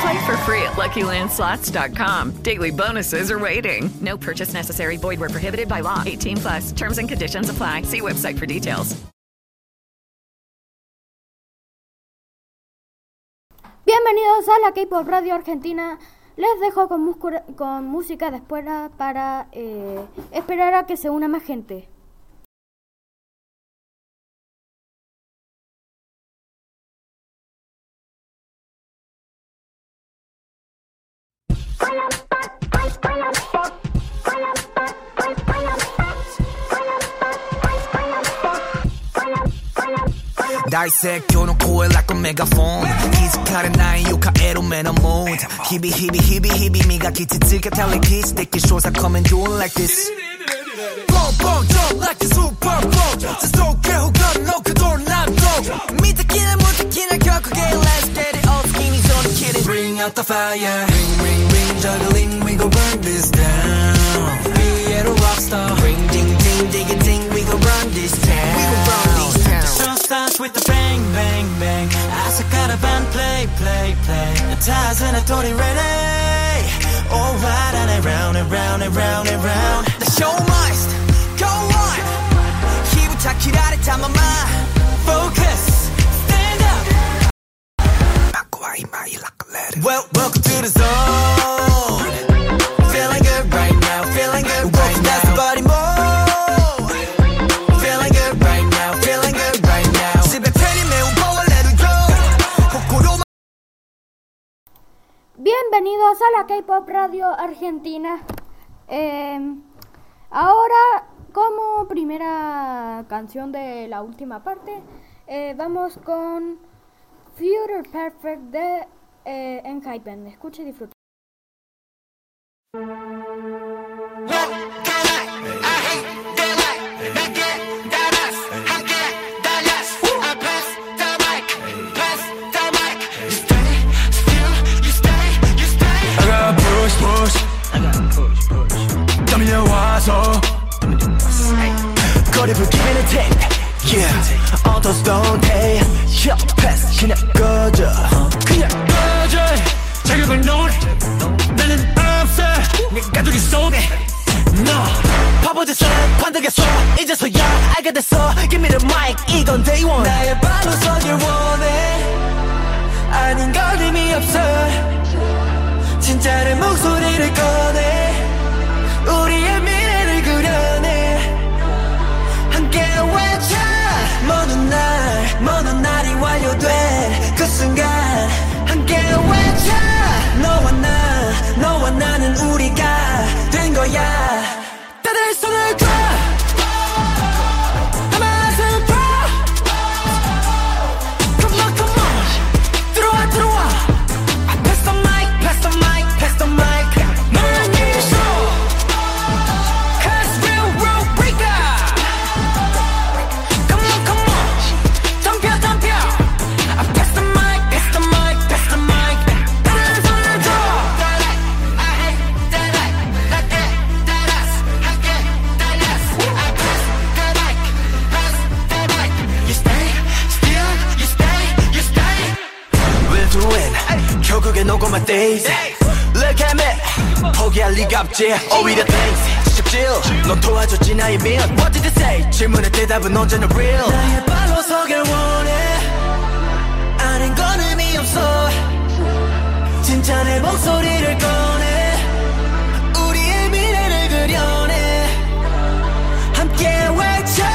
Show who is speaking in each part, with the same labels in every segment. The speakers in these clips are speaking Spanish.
Speaker 1: Play for free at LuckyLandSlots.com. Daily bonuses are waiting. No purchase necessary. Void were prohibited by law. 18 plus. Terms and conditions apply. See website for details.
Speaker 2: Bienvenidos a la K-Pop Radio Argentina. Les dejo con, con música después para eh, esperar a que se una más gente.
Speaker 3: 날색 껴놓고 like a megaphone 기스카는 나의 유카에로 man a mood 히비 히비 히비 히비 미가 기치츠가 달리 kiss 내게 쇼사 come and do it like this Boom boom jump like a super boom 스스로게 후가는 너 그돌 난또 미터키는 못터키는 결국에 let's get it all skinny so the kidding Bring out the fire Ring ring ring juggling we gon' burn this down
Speaker 4: starts with a bang bang bang. 朝からバン play play play. ターズな鳥 ready I round and round and round and round.
Speaker 3: The show must go on. 火蓋切られたまま
Speaker 4: Focus. Stand up.
Speaker 3: Well welcome to the zone.
Speaker 2: Bienvenidos a la K-Pop Radio Argentina. Eh, ahora, como primera canción de la última parte, eh, vamos con Future Perfect de eh, Enhypen. Escuche y disfrute.
Speaker 4: Yeah. Take. Yeah. Pass. 그냥 꺼져. 그냥 꺼져. 자격을 놓을. 나는 없어. 내 가두리 속에. No. 바보짓을 관두겠어. 이제서야 알게 됐어. Give me the mic. 이건 day one. 나의 발로 서길 원해. 아닌 걸 의미 없어. 진짜 내 목소리를 꺼내 없지 오히려 thanks. 직접질 넌 도와줬지 나의 민 What did they say? 질문에 대답은 언제나 real. 나의 발로 서길 원해. 아는 건 의미 없어. 진짜 내 목소리를 꺼내. 우리의 미래를 그려내. 함께 외쳐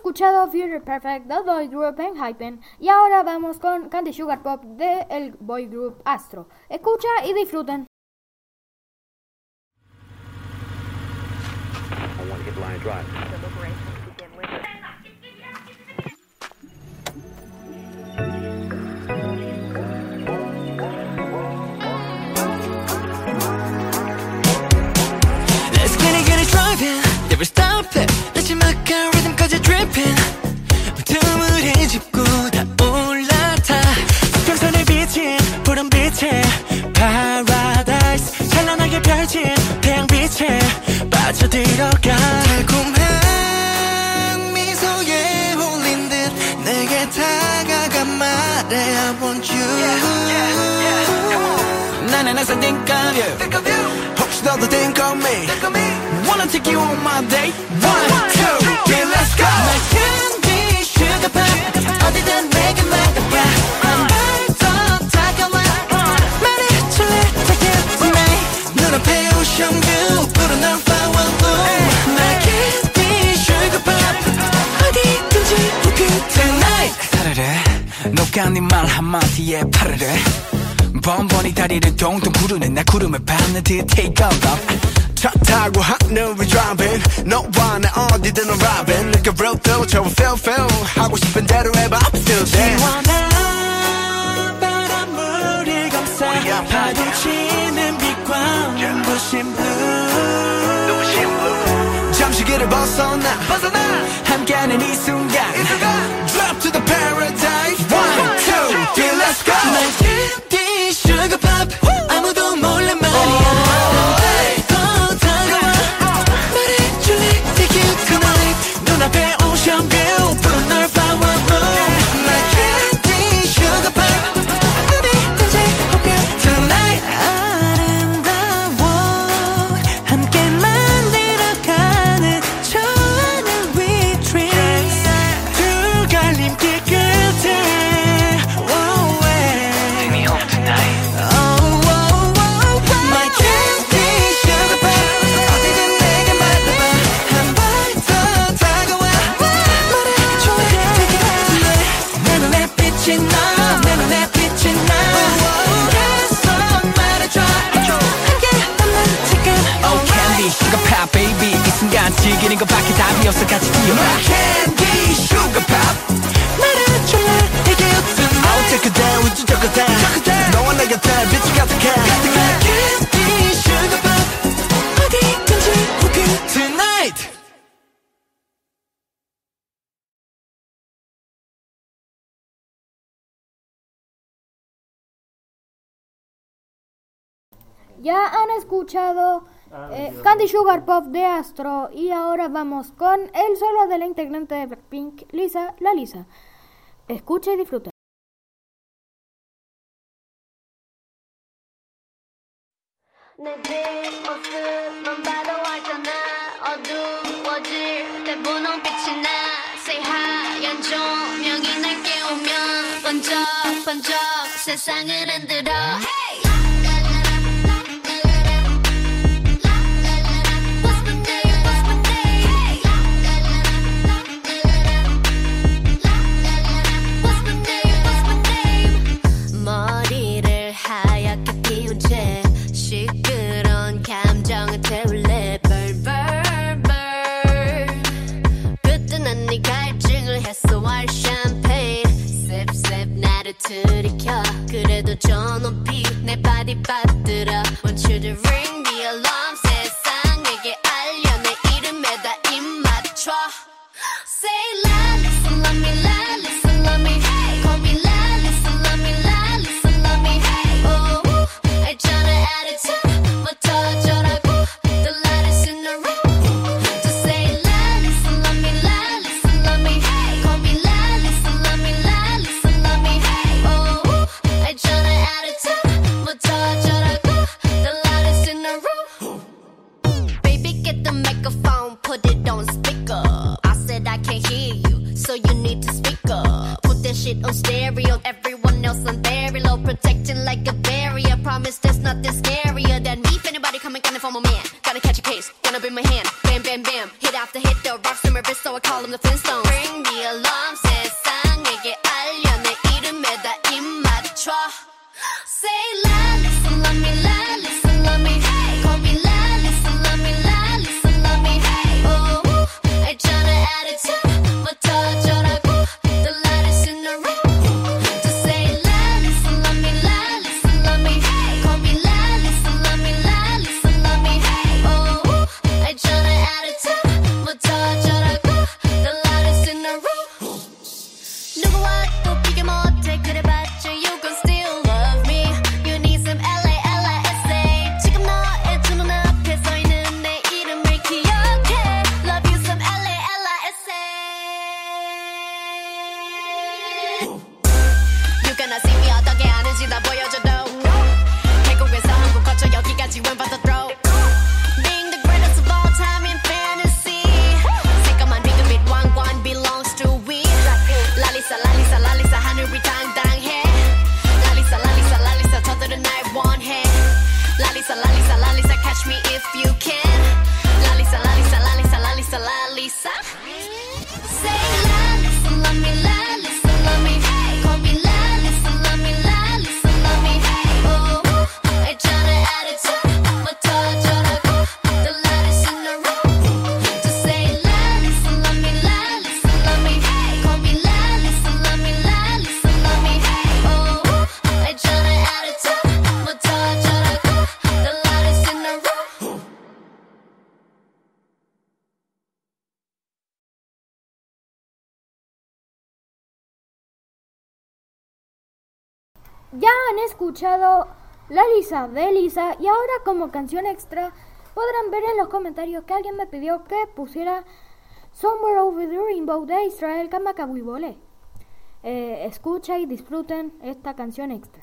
Speaker 2: escuchado Future Perfect del boy group Hypen y ahora vamos con Candy Sugar Pop del boy group Astro. Escucha y disfruten.
Speaker 4: Let's get it, get it driving Never stop it think of you 혹시 너도 think of me Wanna take you on my date One, two, three, let's go 날 candy sugar pop 어디든 내게 맡겨봐 한발더 다가와 말해줄래 take it tonight 눈앞에 ocean view 푸른 널 follow 날 candy sugar pop 어디든지 okay tonight 사르르 녹아낸 말 한마디에 파르르 번번이 다리를 동동 구르는 나 구름을 밟는 듯 take off
Speaker 5: 차 타고 하늘을 driving. 너와 나 어디든 arriving. Like a real deal 저 feel feel. 하고 싶은 대로 해봐. I'm still there.
Speaker 4: 시원한 바람물이 감싸 파도치는 빛과 눈부신 blue
Speaker 5: 잠시 길을 벗어나.
Speaker 4: 함께하는 이 순간 즐기는 것밖에 답이 없어 같이 뛰어
Speaker 5: My candy sugar pop
Speaker 4: 말해줄래 take it tonight
Speaker 5: I'll take it down with you take it down 너와 내 곁에 빛이 가득해
Speaker 4: My candy sugar pop 어디든지 okay tonight
Speaker 2: Ya han escuchado eh, Candy Sugar Pop de Astro y ahora vamos con el solo de la integrante de Blackpink, Lisa, la Lisa. Escucha y disfruta.
Speaker 6: 내 뒷모습만 봐 it. Microphone, put it on speaker. enough? Say
Speaker 5: ya han escuchado La Lisa de Lisa y ahora como canción extra podrán ver en los comentarios que alguien me pidió que pusiera Somewhere Over the Rainbow de Israel Kamakawiwole. Eh, escucha y disfruten esta canción extra.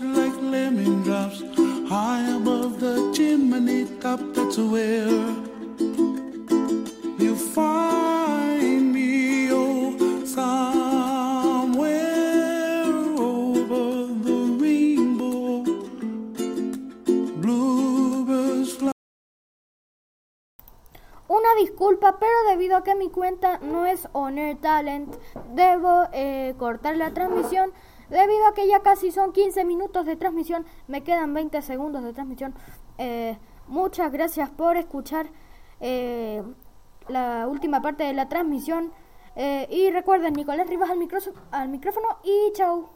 Speaker 2: Like lemon drops high above the chimney top. That's where find me, oh, somewhere the rainbow.
Speaker 5: Una disculpa, pero debido a que mi cuenta no es Honor Talent, debo eh, cortar la transmisión. Debido a que ya casi son 15 minutos de transmisión, me quedan 20 segundos de transmisión. Eh, muchas gracias por escuchar eh, la última parte de la transmisión. Eh, y recuerden, Nicolás Rivas al, al micrófono y chao.